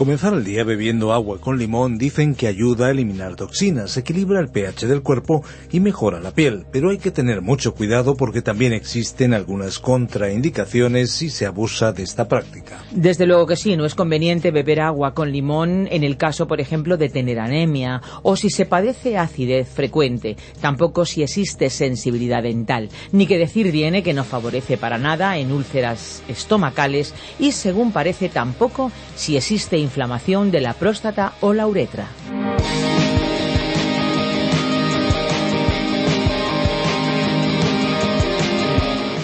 Comenzar el día bebiendo agua con limón dicen que ayuda a eliminar toxinas, equilibra el pH del cuerpo y mejora la piel, pero hay que tener mucho cuidado porque también existen algunas contraindicaciones si se abusa de esta práctica. Desde luego que sí, no es conveniente beber agua con limón en el caso, por ejemplo, de tener anemia o si se padece acidez frecuente, tampoco si existe sensibilidad dental, ni que decir viene que no favorece para nada en úlceras estomacales y según parece tampoco si existe inflamación de la próstata o la uretra.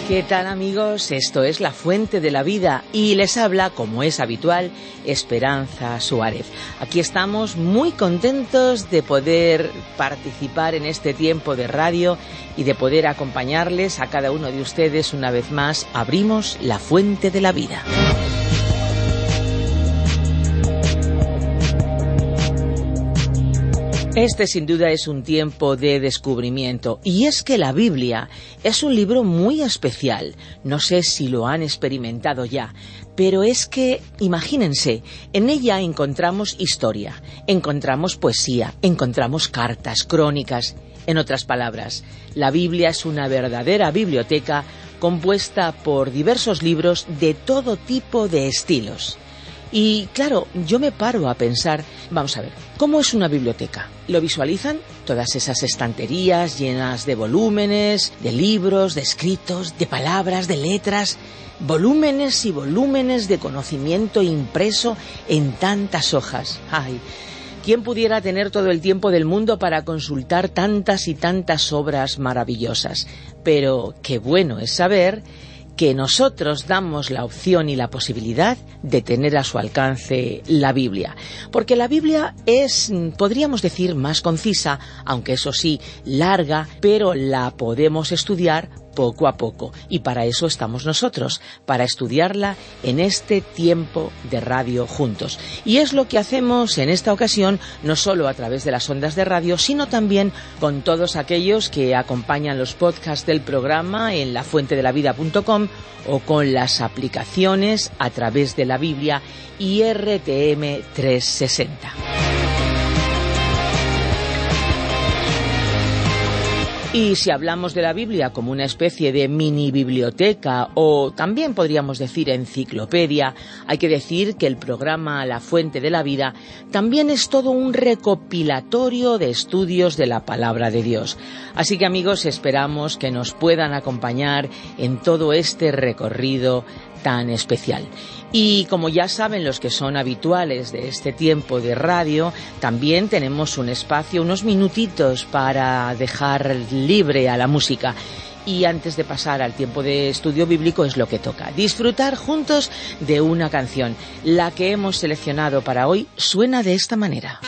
¿Qué tal amigos? Esto es La Fuente de la Vida y les habla, como es habitual, Esperanza Suárez. Aquí estamos muy contentos de poder participar en este tiempo de radio y de poder acompañarles a cada uno de ustedes una vez más. Abrimos La Fuente de la Vida. Este sin duda es un tiempo de descubrimiento y es que la Biblia es un libro muy especial. No sé si lo han experimentado ya, pero es que, imagínense, en ella encontramos historia, encontramos poesía, encontramos cartas, crónicas. En otras palabras, la Biblia es una verdadera biblioteca compuesta por diversos libros de todo tipo de estilos. Y claro, yo me paro a pensar, vamos a ver, ¿cómo es una biblioteca? ¿Lo visualizan? Todas esas estanterías llenas de volúmenes, de libros, de escritos, de palabras, de letras, volúmenes y volúmenes de conocimiento impreso en tantas hojas. ¡Ay! ¿Quién pudiera tener todo el tiempo del mundo para consultar tantas y tantas obras maravillosas? Pero qué bueno es saber que nosotros damos la opción y la posibilidad de tener a su alcance la Biblia. Porque la Biblia es, podríamos decir, más concisa, aunque eso sí, larga, pero la podemos estudiar poco a poco. Y para eso estamos nosotros, para estudiarla en este tiempo de radio juntos. Y es lo que hacemos en esta ocasión, no solo a través de las ondas de radio, sino también con todos aquellos que acompañan los podcasts del programa en lafuentedelavida.com o con las aplicaciones a través de la Biblia y RTM 360. Y si hablamos de la Biblia como una especie de mini biblioteca o también podríamos decir enciclopedia, hay que decir que el programa La Fuente de la Vida también es todo un recopilatorio de estudios de la palabra de Dios. Así que amigos, esperamos que nos puedan acompañar en todo este recorrido tan especial. Y como ya saben los que son habituales de este tiempo de radio, también tenemos un espacio, unos minutitos para dejar libre a la música. Y antes de pasar al tiempo de estudio bíblico es lo que toca. Disfrutar juntos de una canción. La que hemos seleccionado para hoy suena de esta manera.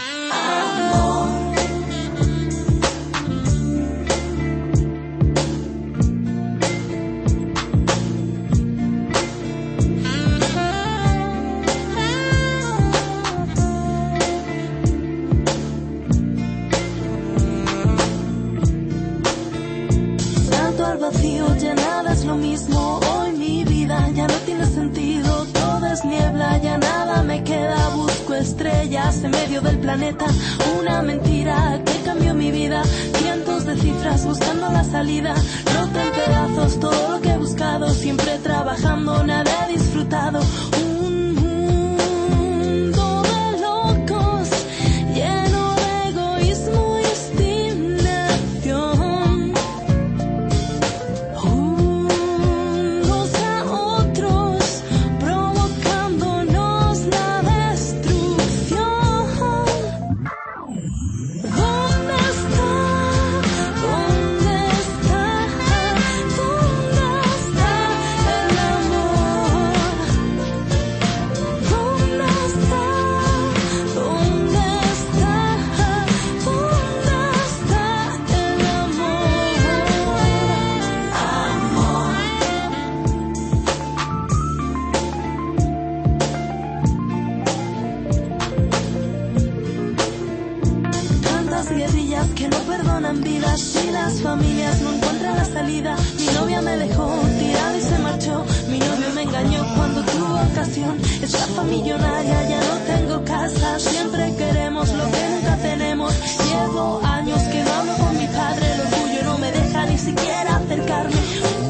Ocasión. Estafa millonaria, ya no tengo casa. Siempre queremos lo que nunca tenemos. Llevo años que hablo con mi padre. El orgullo no me deja ni siquiera acercarme.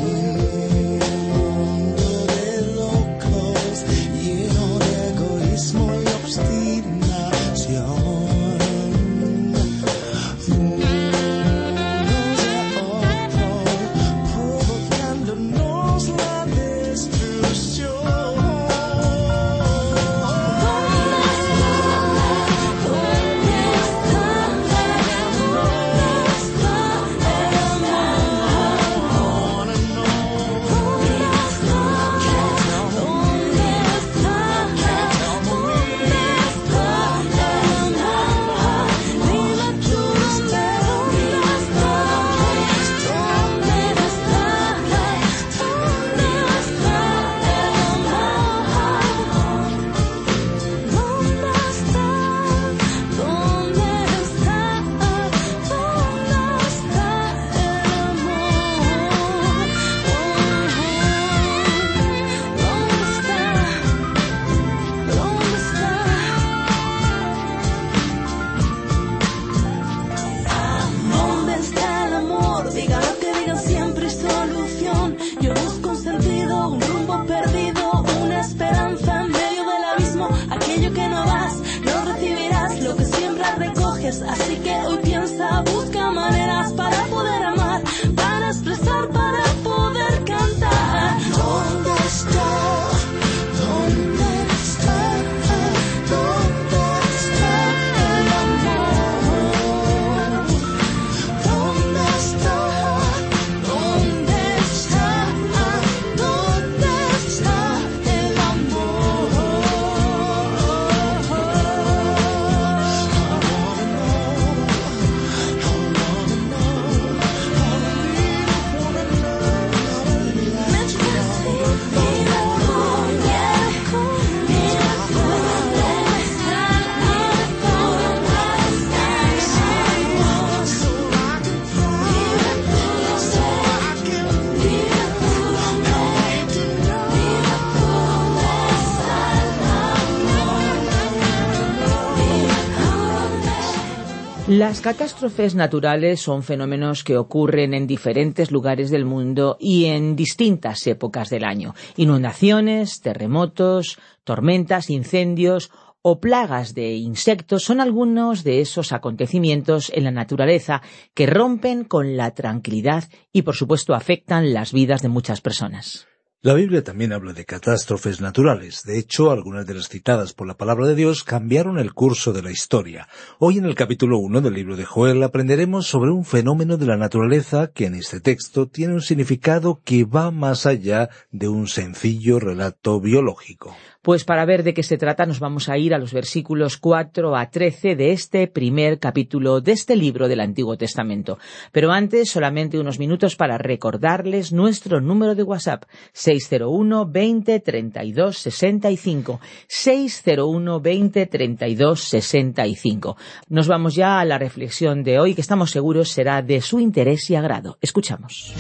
Las catástrofes naturales son fenómenos que ocurren en diferentes lugares del mundo y en distintas épocas del año. Inundaciones, terremotos, tormentas, incendios o plagas de insectos son algunos de esos acontecimientos en la naturaleza que rompen con la tranquilidad y por supuesto afectan las vidas de muchas personas. La Biblia también habla de catástrofes naturales. De hecho, algunas de las citadas por la palabra de Dios cambiaron el curso de la historia. Hoy en el capítulo 1 del libro de Joel aprenderemos sobre un fenómeno de la naturaleza que en este texto tiene un significado que va más allá de un sencillo relato biológico. Pues para ver de qué se trata nos vamos a ir a los versículos 4 a 13 de este primer capítulo de este libro del Antiguo Testamento. Pero antes solamente unos minutos para recordarles nuestro número de WhatsApp 601 20 32 65 601 20 32 65. Nos vamos ya a la reflexión de hoy que estamos seguros será de su interés y agrado. Escuchamos.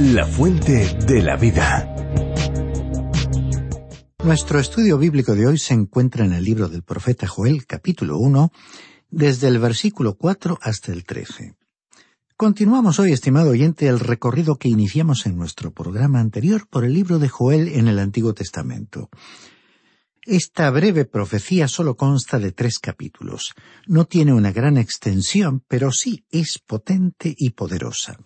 La fuente de la vida. Nuestro estudio bíblico de hoy se encuentra en el libro del profeta Joel, capítulo 1, desde el versículo 4 hasta el 13. Continuamos hoy, estimado oyente, el recorrido que iniciamos en nuestro programa anterior por el libro de Joel en el Antiguo Testamento. Esta breve profecía solo consta de tres capítulos. No tiene una gran extensión, pero sí es potente y poderosa.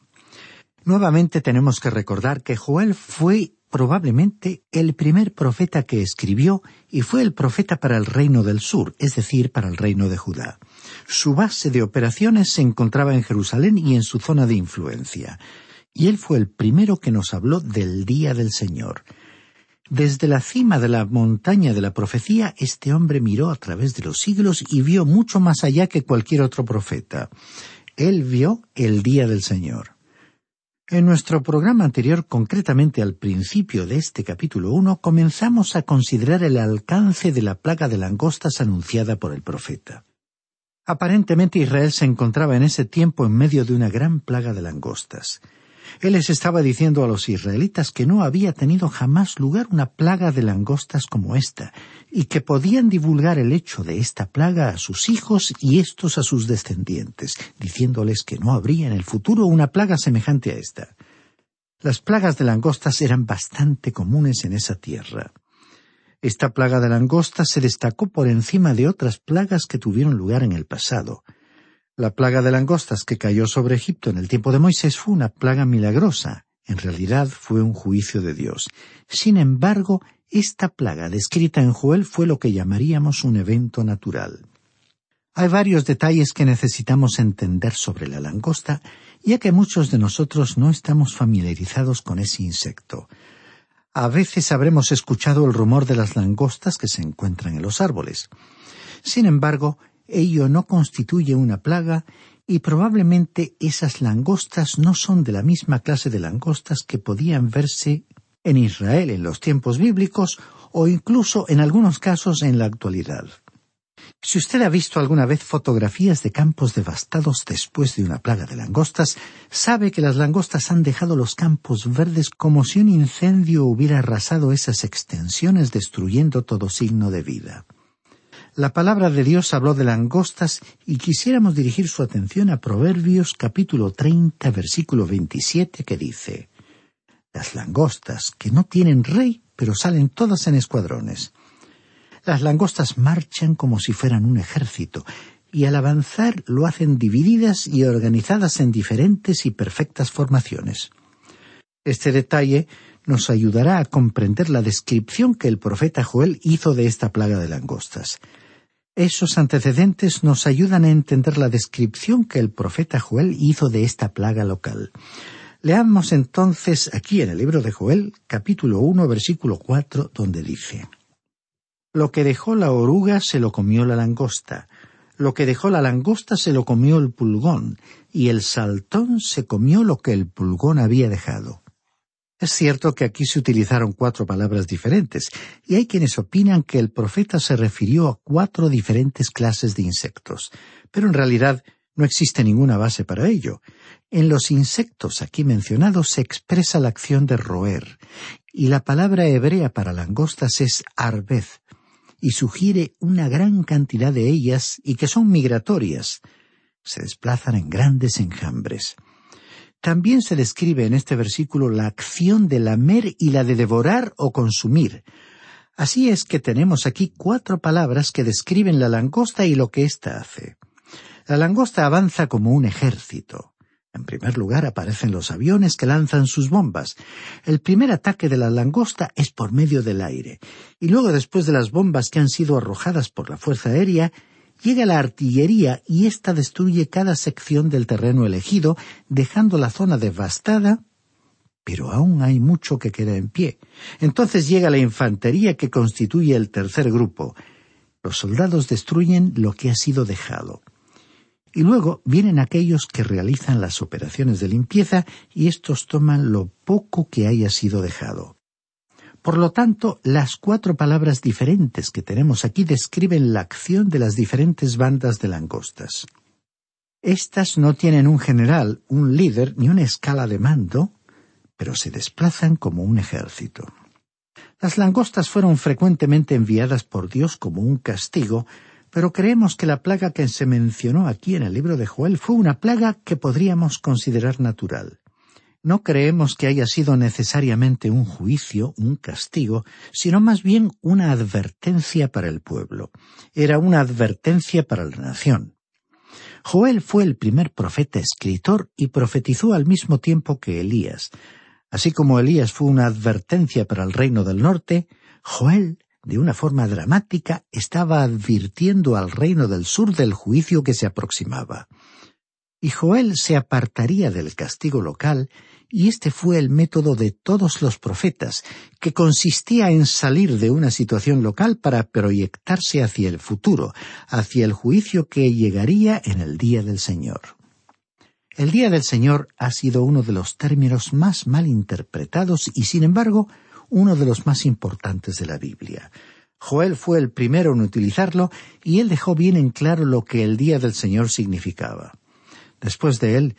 Nuevamente tenemos que recordar que Joel fue probablemente el primer profeta que escribió y fue el profeta para el reino del sur, es decir, para el reino de Judá. Su base de operaciones se encontraba en Jerusalén y en su zona de influencia, y él fue el primero que nos habló del día del Señor. Desde la cima de la montaña de la profecía, este hombre miró a través de los siglos y vio mucho más allá que cualquier otro profeta. Él vio el día del Señor. En nuestro programa anterior, concretamente al principio de este capítulo 1, comenzamos a considerar el alcance de la plaga de langostas anunciada por el profeta. Aparentemente Israel se encontraba en ese tiempo en medio de una gran plaga de langostas. Él les estaba diciendo a los israelitas que no había tenido jamás lugar una plaga de langostas como esta, y que podían divulgar el hecho de esta plaga a sus hijos y estos a sus descendientes, diciéndoles que no habría en el futuro una plaga semejante a esta. Las plagas de langostas eran bastante comunes en esa tierra. Esta plaga de langostas se destacó por encima de otras plagas que tuvieron lugar en el pasado. La plaga de langostas que cayó sobre Egipto en el tiempo de Moisés fue una plaga milagrosa. En realidad fue un juicio de Dios. Sin embargo, esta plaga descrita en Joel fue lo que llamaríamos un evento natural. Hay varios detalles que necesitamos entender sobre la langosta, ya que muchos de nosotros no estamos familiarizados con ese insecto. A veces habremos escuchado el rumor de las langostas que se encuentran en los árboles. Sin embargo, ello no constituye una plaga y probablemente esas langostas no son de la misma clase de langostas que podían verse en Israel en los tiempos bíblicos o incluso en algunos casos en la actualidad. Si usted ha visto alguna vez fotografías de campos devastados después de una plaga de langostas, sabe que las langostas han dejado los campos verdes como si un incendio hubiera arrasado esas extensiones destruyendo todo signo de vida. La palabra de Dios habló de langostas y quisiéramos dirigir su atención a Proverbios capítulo 30 versículo 27 que dice Las langostas que no tienen rey pero salen todas en escuadrones. Las langostas marchan como si fueran un ejército, y al avanzar lo hacen divididas y organizadas en diferentes y perfectas formaciones. Este detalle nos ayudará a comprender la descripción que el profeta Joel hizo de esta plaga de langostas. Esos antecedentes nos ayudan a entender la descripción que el profeta Joel hizo de esta plaga local. Leamos entonces aquí en el libro de Joel, capítulo 1, versículo 4, donde dice lo que dejó la oruga se lo comió la langosta, lo que dejó la langosta se lo comió el pulgón, y el saltón se comió lo que el pulgón había dejado. Es cierto que aquí se utilizaron cuatro palabras diferentes, y hay quienes opinan que el profeta se refirió a cuatro diferentes clases de insectos, pero en realidad no existe ninguna base para ello. En los insectos aquí mencionados se expresa la acción de roer, y la palabra hebrea para langostas es arbez, y sugiere una gran cantidad de ellas y que son migratorias. Se desplazan en grandes enjambres. También se describe en este versículo la acción de lamer y la de devorar o consumir. Así es que tenemos aquí cuatro palabras que describen la langosta y lo que ésta hace. La langosta avanza como un ejército. En primer lugar aparecen los aviones que lanzan sus bombas. El primer ataque de la langosta es por medio del aire, y luego después de las bombas que han sido arrojadas por la Fuerza Aérea, llega la artillería y ésta destruye cada sección del terreno elegido, dejando la zona devastada, pero aún hay mucho que queda en pie. Entonces llega la infantería que constituye el tercer grupo. Los soldados destruyen lo que ha sido dejado. Y luego vienen aquellos que realizan las operaciones de limpieza y estos toman lo poco que haya sido dejado. Por lo tanto, las cuatro palabras diferentes que tenemos aquí describen la acción de las diferentes bandas de langostas. Estas no tienen un general, un líder ni una escala de mando, pero se desplazan como un ejército. Las langostas fueron frecuentemente enviadas por Dios como un castigo pero creemos que la plaga que se mencionó aquí en el libro de Joel fue una plaga que podríamos considerar natural. No creemos que haya sido necesariamente un juicio, un castigo, sino más bien una advertencia para el pueblo. Era una advertencia para la nación. Joel fue el primer profeta escritor y profetizó al mismo tiempo que Elías. Así como Elías fue una advertencia para el reino del norte, Joel de una forma dramática, estaba advirtiendo al reino del sur del juicio que se aproximaba. Y Joel se apartaría del castigo local, y este fue el método de todos los profetas, que consistía en salir de una situación local para proyectarse hacia el futuro, hacia el juicio que llegaría en el día del Señor. El día del Señor ha sido uno de los términos más mal interpretados y, sin embargo, uno de los más importantes de la Biblia. Joel fue el primero en utilizarlo y él dejó bien en claro lo que el día del Señor significaba. Después de él,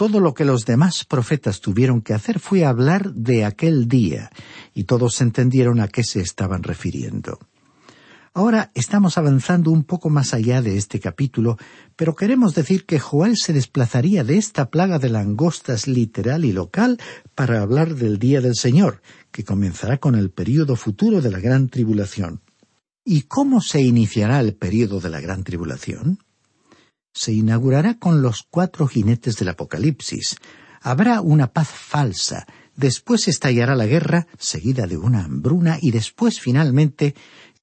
todo lo que los demás profetas tuvieron que hacer fue hablar de aquel día, y todos entendieron a qué se estaban refiriendo. Ahora estamos avanzando un poco más allá de este capítulo, pero queremos decir que Joel se desplazaría de esta plaga de langostas literal y local para hablar del día del Señor, que comenzará con el período futuro de la gran tribulación. ¿Y cómo se iniciará el período de la gran tribulación? Se inaugurará con los cuatro jinetes del Apocalipsis. Habrá una paz falsa, después estallará la guerra, seguida de una hambruna, y después finalmente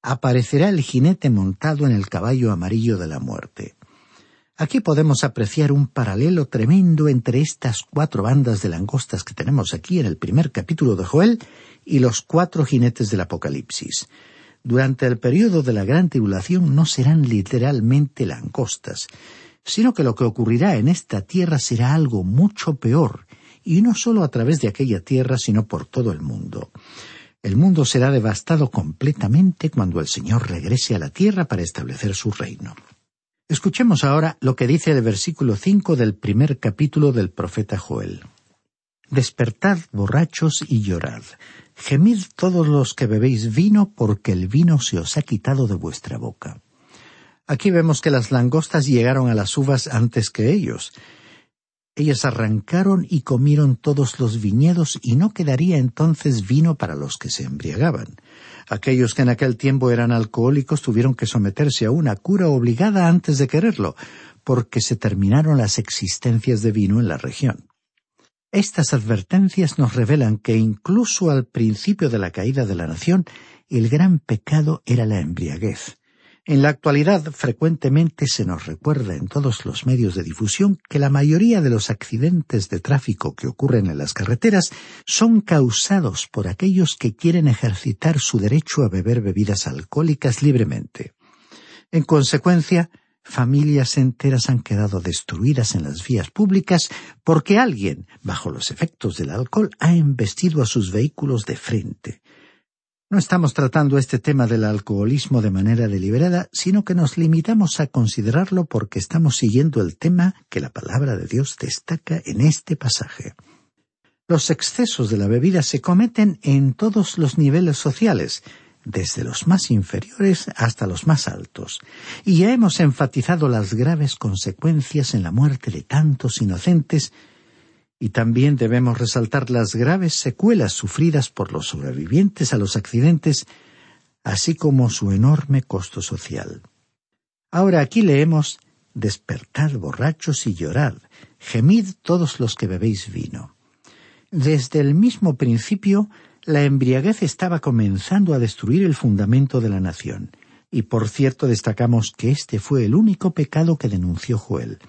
aparecerá el jinete montado en el caballo amarillo de la muerte. Aquí podemos apreciar un paralelo tremendo entre estas cuatro bandas de langostas que tenemos aquí en el primer capítulo de Joel y los cuatro jinetes del Apocalipsis. Durante el periodo de la gran tribulación no serán literalmente langostas, sino que lo que ocurrirá en esta tierra será algo mucho peor, y no solo a través de aquella tierra, sino por todo el mundo. El mundo será devastado completamente cuando el Señor regrese a la tierra para establecer su reino. Escuchemos ahora lo que dice el versículo cinco del primer capítulo del profeta Joel. Despertad borrachos y llorad. Gemid todos los que bebéis vino, porque el vino se os ha quitado de vuestra boca. Aquí vemos que las langostas llegaron a las uvas antes que ellos, ellas arrancaron y comieron todos los viñedos y no quedaría entonces vino para los que se embriagaban. Aquellos que en aquel tiempo eran alcohólicos tuvieron que someterse a una cura obligada antes de quererlo, porque se terminaron las existencias de vino en la región. Estas advertencias nos revelan que incluso al principio de la caída de la nación, el gran pecado era la embriaguez. En la actualidad frecuentemente se nos recuerda en todos los medios de difusión que la mayoría de los accidentes de tráfico que ocurren en las carreteras son causados por aquellos que quieren ejercitar su derecho a beber bebidas alcohólicas libremente. En consecuencia, familias enteras han quedado destruidas en las vías públicas porque alguien, bajo los efectos del alcohol, ha embestido a sus vehículos de frente, no estamos tratando este tema del alcoholismo de manera deliberada, sino que nos limitamos a considerarlo porque estamos siguiendo el tema que la palabra de Dios destaca en este pasaje. Los excesos de la bebida se cometen en todos los niveles sociales, desde los más inferiores hasta los más altos, y ya hemos enfatizado las graves consecuencias en la muerte de tantos inocentes y también debemos resaltar las graves secuelas sufridas por los sobrevivientes a los accidentes, así como su enorme costo social. Ahora aquí leemos Despertad borrachos y llorad, gemid todos los que bebéis vino. Desde el mismo principio, la embriaguez estaba comenzando a destruir el fundamento de la nación, y por cierto destacamos que este fue el único pecado que denunció Joel.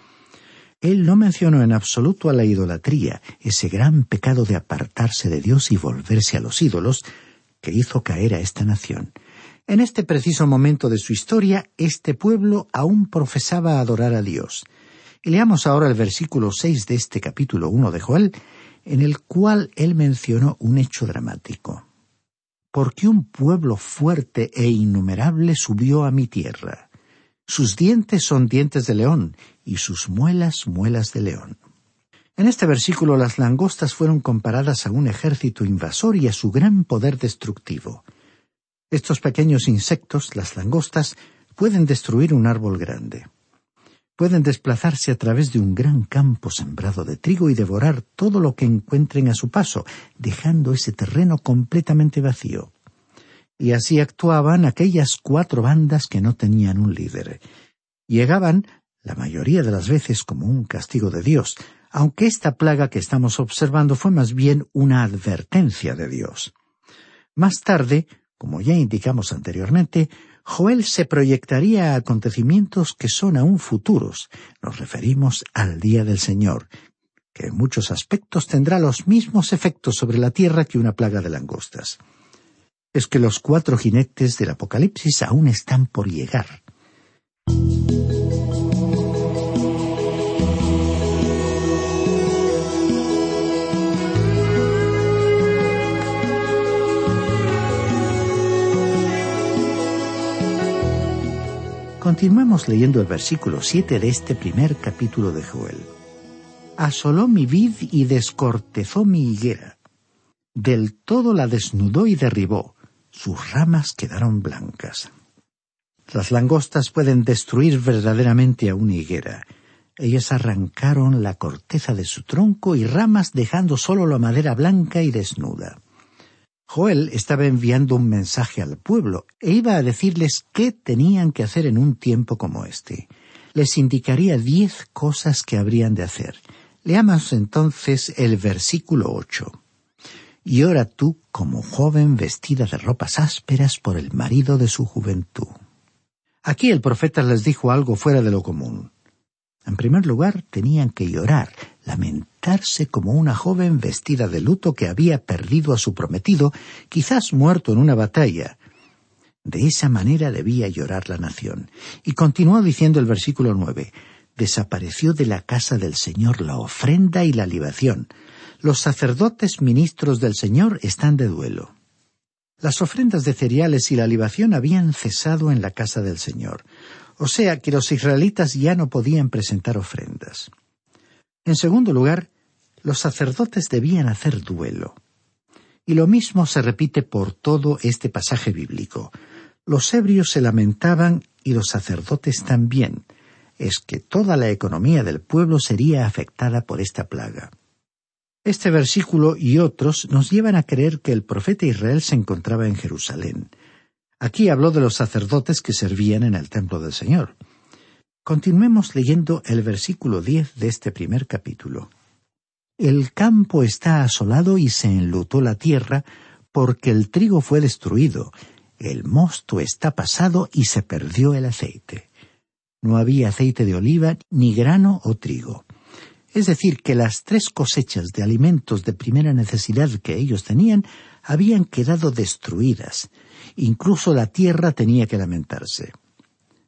Él no mencionó en absoluto a la idolatría, ese gran pecado de apartarse de Dios y volverse a los ídolos que hizo caer a esta nación. En este preciso momento de su historia, este pueblo aún profesaba adorar a Dios. Y leamos ahora el versículo seis de este capítulo uno de Joel, en el cual él mencionó un hecho dramático. Porque un pueblo fuerte e innumerable subió a mi tierra sus dientes son dientes de león y sus muelas muelas de león. En este versículo las langostas fueron comparadas a un ejército invasor y a su gran poder destructivo. Estos pequeños insectos, las langostas, pueden destruir un árbol grande. Pueden desplazarse a través de un gran campo sembrado de trigo y devorar todo lo que encuentren a su paso, dejando ese terreno completamente vacío. Y así actuaban aquellas cuatro bandas que no tenían un líder. Llegaban, la mayoría de las veces, como un castigo de Dios, aunque esta plaga que estamos observando fue más bien una advertencia de Dios. Más tarde, como ya indicamos anteriormente, Joel se proyectaría a acontecimientos que son aún futuros. Nos referimos al día del Señor, que en muchos aspectos tendrá los mismos efectos sobre la tierra que una plaga de langostas es que los cuatro jinetes del Apocalipsis aún están por llegar. Continuemos leyendo el versículo 7 de este primer capítulo de Joel. Asoló mi vid y descortezó mi higuera. Del todo la desnudó y derribó. Sus ramas quedaron blancas. Las langostas pueden destruir verdaderamente a una higuera. Ellas arrancaron la corteza de su tronco y ramas dejando solo la madera blanca y desnuda. Joel estaba enviando un mensaje al pueblo e iba a decirles qué tenían que hacer en un tiempo como este. Les indicaría diez cosas que habrían de hacer. Leamos entonces el versículo ocho. Y ora tú como joven vestida de ropas ásperas por el marido de su juventud. Aquí el profeta les dijo algo fuera de lo común. En primer lugar, tenían que llorar, como una joven vestida de luto que había perdido a su prometido, quizás muerto en una batalla. De esa manera debía llorar la nación. Y continuó diciendo el versículo nueve Desapareció de la casa del Señor la ofrenda y la libación. Los sacerdotes ministros del Señor están de duelo. Las ofrendas de cereales y la libación habían cesado en la casa del Señor. O sea que los israelitas ya no podían presentar ofrendas. En segundo lugar, los sacerdotes debían hacer duelo. Y lo mismo se repite por todo este pasaje bíblico. Los ebrios se lamentaban y los sacerdotes también. Es que toda la economía del pueblo sería afectada por esta plaga. Este versículo y otros nos llevan a creer que el profeta Israel se encontraba en Jerusalén. Aquí habló de los sacerdotes que servían en el templo del Señor. Continuemos leyendo el versículo diez de este primer capítulo. El campo está asolado y se enlutó la tierra, porque el trigo fue destruido, el mosto está pasado y se perdió el aceite. No había aceite de oliva, ni grano o trigo. Es decir, que las tres cosechas de alimentos de primera necesidad que ellos tenían habían quedado destruidas, Incluso la tierra tenía que lamentarse.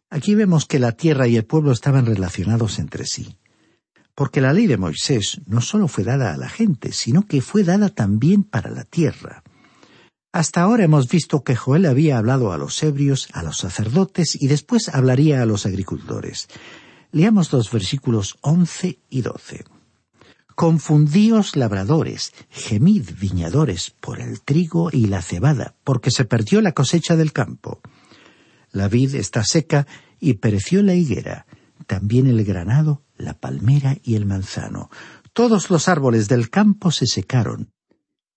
Aquí vemos que la tierra y el pueblo estaban relacionados entre sí. Porque la ley de Moisés no solo fue dada a la gente, sino que fue dada también para la tierra. Hasta ahora hemos visto que Joel había hablado a los ebrios, a los sacerdotes y después hablaría a los agricultores. Leamos los versículos once y doce. Confundíos labradores, gemid viñadores por el trigo y la cebada, porque se perdió la cosecha del campo. La vid está seca y pereció la higuera, también el granado, la palmera y el manzano. Todos los árboles del campo se secaron,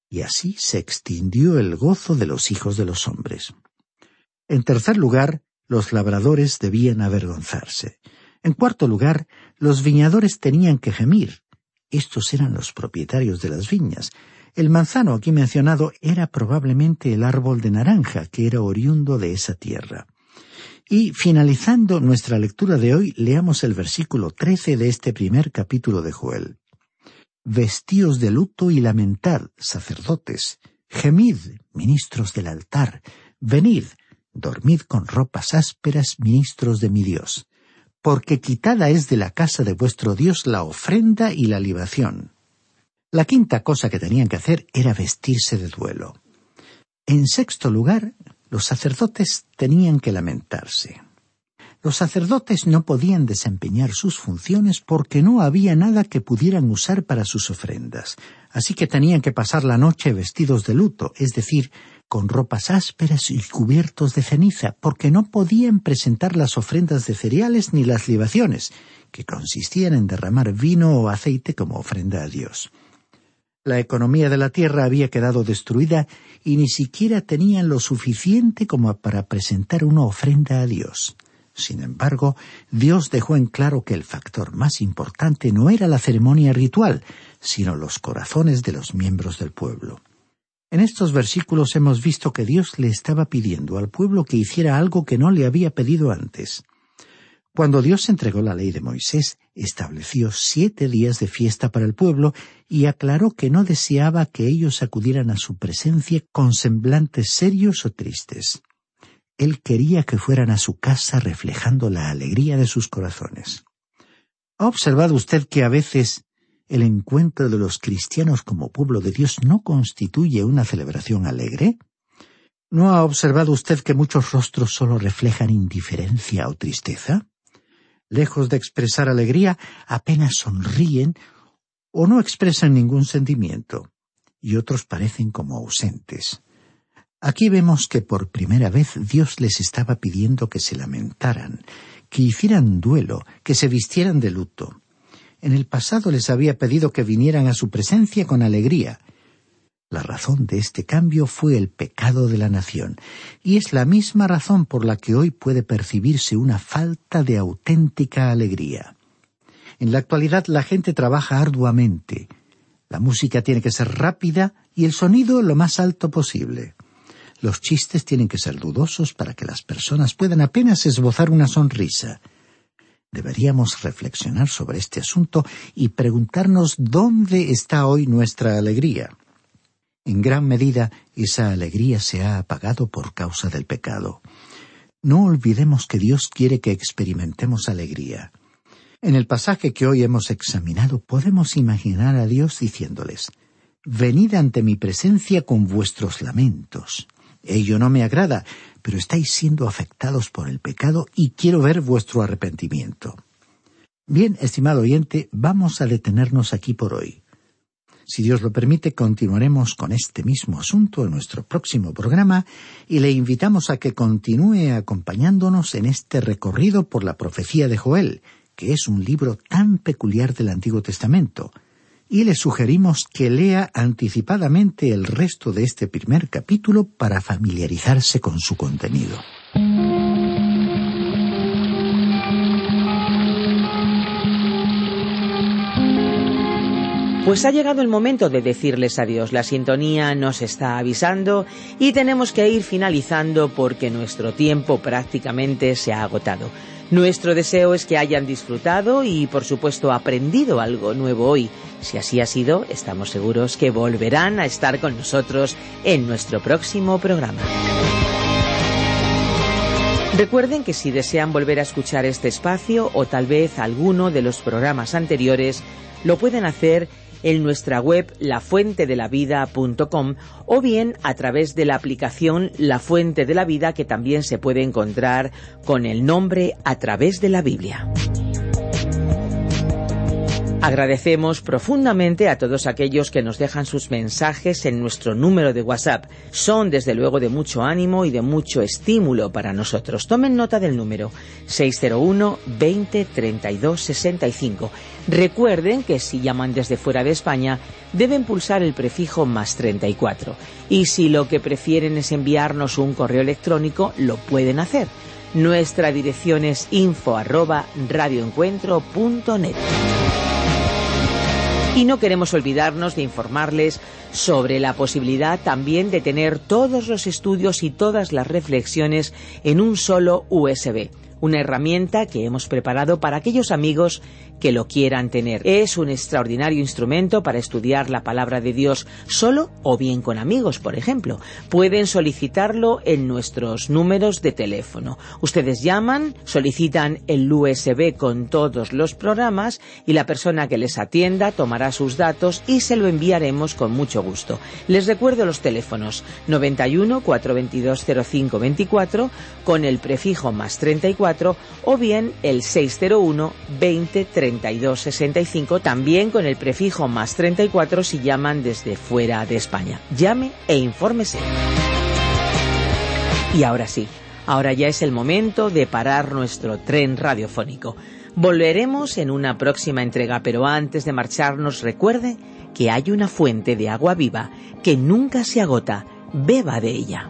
y así se extinguió el gozo de los hijos de los hombres. En tercer lugar, los labradores debían avergonzarse. En cuarto lugar, los viñadores tenían que gemir, estos eran los propietarios de las viñas. El manzano aquí mencionado era probablemente el árbol de naranja que era oriundo de esa tierra. Y finalizando nuestra lectura de hoy, leamos el versículo trece de este primer capítulo de Joel. Vestíos de luto y lamentad, sacerdotes, gemid, ministros del altar, venid, dormid con ropas ásperas, ministros de mi Dios porque quitada es de la casa de vuestro Dios la ofrenda y la libación. La quinta cosa que tenían que hacer era vestirse de duelo. En sexto lugar, los sacerdotes tenían que lamentarse. Los sacerdotes no podían desempeñar sus funciones porque no había nada que pudieran usar para sus ofrendas, así que tenían que pasar la noche vestidos de luto, es decir, con ropas ásperas y cubiertos de ceniza, porque no podían presentar las ofrendas de cereales ni las libaciones, que consistían en derramar vino o aceite como ofrenda a Dios. La economía de la tierra había quedado destruida y ni siquiera tenían lo suficiente como para presentar una ofrenda a Dios. Sin embargo, Dios dejó en claro que el factor más importante no era la ceremonia ritual, sino los corazones de los miembros del pueblo. En estos versículos hemos visto que Dios le estaba pidiendo al pueblo que hiciera algo que no le había pedido antes. Cuando Dios entregó la ley de Moisés, estableció siete días de fiesta para el pueblo y aclaró que no deseaba que ellos acudieran a su presencia con semblantes serios o tristes. Él quería que fueran a su casa reflejando la alegría de sus corazones. ¿Ha observado usted que a veces el encuentro de los cristianos como pueblo de Dios no constituye una celebración alegre? ¿No ha observado usted que muchos rostros solo reflejan indiferencia o tristeza? Lejos de expresar alegría, apenas sonríen o no expresan ningún sentimiento, y otros parecen como ausentes. Aquí vemos que por primera vez Dios les estaba pidiendo que se lamentaran, que hicieran duelo, que se vistieran de luto. En el pasado les había pedido que vinieran a su presencia con alegría, la razón de este cambio fue el pecado de la nación, y es la misma razón por la que hoy puede percibirse una falta de auténtica alegría. En la actualidad la gente trabaja arduamente. La música tiene que ser rápida y el sonido lo más alto posible. Los chistes tienen que ser dudosos para que las personas puedan apenas esbozar una sonrisa. Deberíamos reflexionar sobre este asunto y preguntarnos dónde está hoy nuestra alegría. En gran medida esa alegría se ha apagado por causa del pecado. No olvidemos que Dios quiere que experimentemos alegría. En el pasaje que hoy hemos examinado podemos imaginar a Dios diciéndoles Venid ante mi presencia con vuestros lamentos. Ello no me agrada, pero estáis siendo afectados por el pecado y quiero ver vuestro arrepentimiento. Bien, estimado oyente, vamos a detenernos aquí por hoy. Si Dios lo permite, continuaremos con este mismo asunto en nuestro próximo programa y le invitamos a que continúe acompañándonos en este recorrido por la profecía de Joel, que es un libro tan peculiar del Antiguo Testamento, y le sugerimos que lea anticipadamente el resto de este primer capítulo para familiarizarse con su contenido. Pues ha llegado el momento de decirles adiós. La sintonía nos está avisando y tenemos que ir finalizando porque nuestro tiempo prácticamente se ha agotado. Nuestro deseo es que hayan disfrutado y, por supuesto, aprendido algo nuevo hoy. Si así ha sido, estamos seguros que volverán a estar con nosotros en nuestro próximo programa. Recuerden que si desean volver a escuchar este espacio o tal vez alguno de los programas anteriores, lo pueden hacer en nuestra web lafuentedelavida.com o bien a través de la aplicación La Fuente de la Vida que también se puede encontrar con el nombre a través de la Biblia. Agradecemos profundamente a todos aquellos que nos dejan sus mensajes en nuestro número de WhatsApp. Son desde luego de mucho ánimo y de mucho estímulo para nosotros. Tomen nota del número 601 20 32 65. Recuerden que si llaman desde fuera de España deben pulsar el prefijo más 34. Y si lo que prefieren es enviarnos un correo electrónico, lo pueden hacer. Nuestra dirección es info arroba radioencuentro.net. Y no queremos olvidarnos de informarles sobre la posibilidad también de tener todos los estudios y todas las reflexiones en un solo USB una herramienta que hemos preparado para aquellos amigos que lo quieran tener. Es un extraordinario instrumento para estudiar la palabra de Dios solo o bien con amigos, por ejemplo. Pueden solicitarlo en nuestros números de teléfono. Ustedes llaman, solicitan el USB con todos los programas y la persona que les atienda tomará sus datos y se lo enviaremos con mucho gusto. Les recuerdo los teléfonos 91 422 0524 con el prefijo más 34 o bien el 601 20 3265, también con el prefijo más 34 si llaman desde fuera de España. Llame e infórmese. Y ahora sí, ahora ya es el momento de parar nuestro tren radiofónico. Volveremos en una próxima entrega, pero antes de marcharnos recuerde que hay una fuente de agua viva que nunca se agota. Beba de ella.